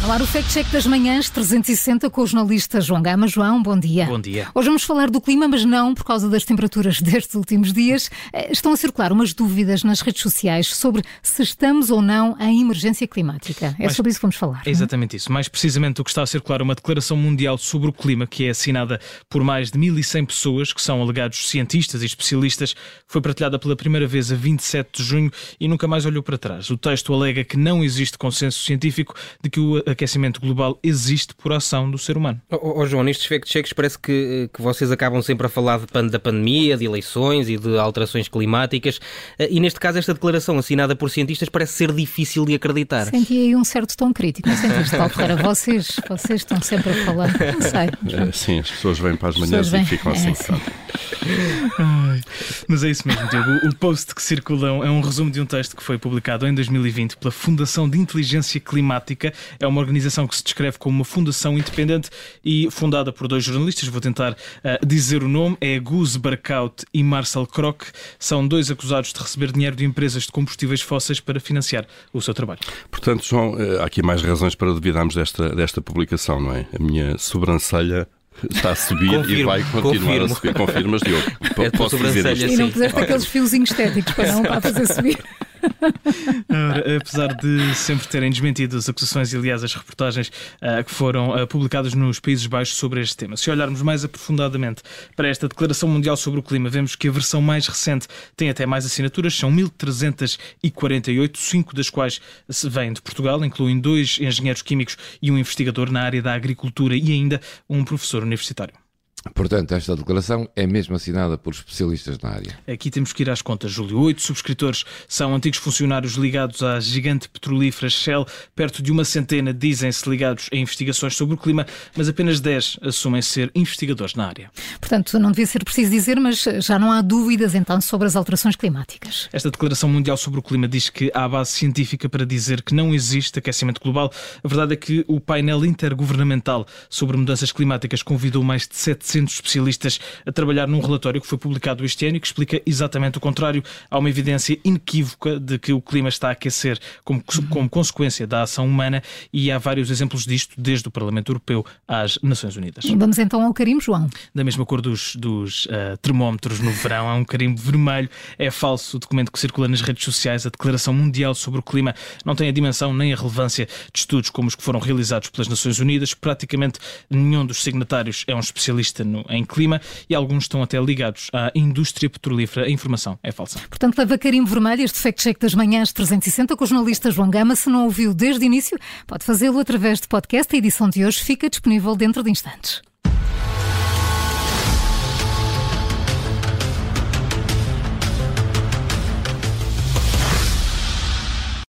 no ar o Fact Check das Manhãs 360 com o jornalista João Gama. João, bom dia. Bom dia. Hoje vamos falar do clima, mas não por causa das temperaturas destes últimos dias. Eh, estão a circular umas dúvidas nas redes sociais sobre se estamos ou não em emergência climática. É Mas- sobre isso que vamos falar. É exatamente isso. Mais precisamente o que está a circular é uma declaração mundial sobre o clima que é assinada por mais de 1.100 pessoas, que são alegados cientistas e especialistas. Foi partilhada pela primeira vez a 27 de junho e nunca mais olhou para trás. O texto alega que não existe consenso científico de que o aquecimento global existe por ação do ser humano. Ó ó, João, nestes fact-checks parece que, que vocês acabam sempre a falar de pan- da pandemia, de eleições e de alterações climáticas eh, e neste caso esta declaração assinada por cientistas parece ser difícil de acreditar. Senti aí um certo tom crítico, não sentiste, Ferreira? Vocês, vocês estão sempre a falar. Não sei. É, sim, as pessoas vêm para as manhãs e ficam é, assim. sim. Mas é isso mesmo, Diogo. O post que circula é um resumo de um texto que foi publicado em 2020 pela Fundação de Inteligência Climática. É uma organização que se descreve como uma fundação independente e fundada por dois jornalistas. Vou tentar ah, dizer o nome. É Gus Barkout e Marcel Kroc. São dois acusados de receber dinheiro de empresas de combustíveis fósseis para financiar o seu trabalho. Portanto, João, eh, há aqui mais razões para duvidarmos desta, desta publicação, não é? A minha sobrancelha está a subir e Confirmo, vai continuar confirmo. a subir. Confirmas, Diogo? É a tua Posso dizer isto? E não puseste aqueles fiozinhos estéticos para não para fazer subir. Ora, apesar de sempre terem desmentido as acusações e, aliás, as reportagens ah, que foram ah, publicadas nos Países Baixos sobre este tema. Se olharmos mais aprofundadamente para esta Declaração Mundial sobre o Clima, vemos que a versão mais recente tem até mais assinaturas, são 1348, cinco das quais vêm de Portugal, incluem dois engenheiros químicos e um investigador na área da agricultura e ainda um professor universitário. Portanto, esta declaração é mesmo assinada por especialistas na área. Aqui temos que ir às contas, Júlio. Oito subscritores são antigos funcionários ligados à gigante petrolífera Shell. Perto de uma centena dizem-se ligados a investigações sobre o clima, mas apenas dez assumem ser investigadores na área. Portanto, não devia ser preciso dizer, mas já não há dúvidas então sobre as alterações climáticas. Esta Declaração Mundial sobre o Clima diz que há base científica para dizer que não existe aquecimento global. A verdade é que o painel intergovernamental sobre mudanças climáticas convidou mais de 700 especialistas a trabalhar num relatório que foi publicado este ano e que explica exatamente o contrário. Há uma evidência inequívoca de que o clima está a aquecer como, como consequência da ação humana e há vários exemplos disto, desde o Parlamento Europeu às Nações Unidas. Vamos então ao carimbo, João. da mesma cor dos, dos ah, termómetros no verão. Há um carimbo vermelho. É falso o documento que circula nas redes sociais. A Declaração Mundial sobre o Clima não tem a dimensão nem a relevância de estudos como os que foram realizados pelas Nações Unidas. Praticamente nenhum dos signatários é um especialista no- em clima e alguns estão até ligados à indústria petrolífera. A informação é falsa. Portanto, leva carimbo vermelho este Fact Check das Manhãs 360 com o jornalista João Gama. Se não ouviu desde o início, pode fazê-lo através de podcast. A edição de hoje fica disponível dentro de instantes.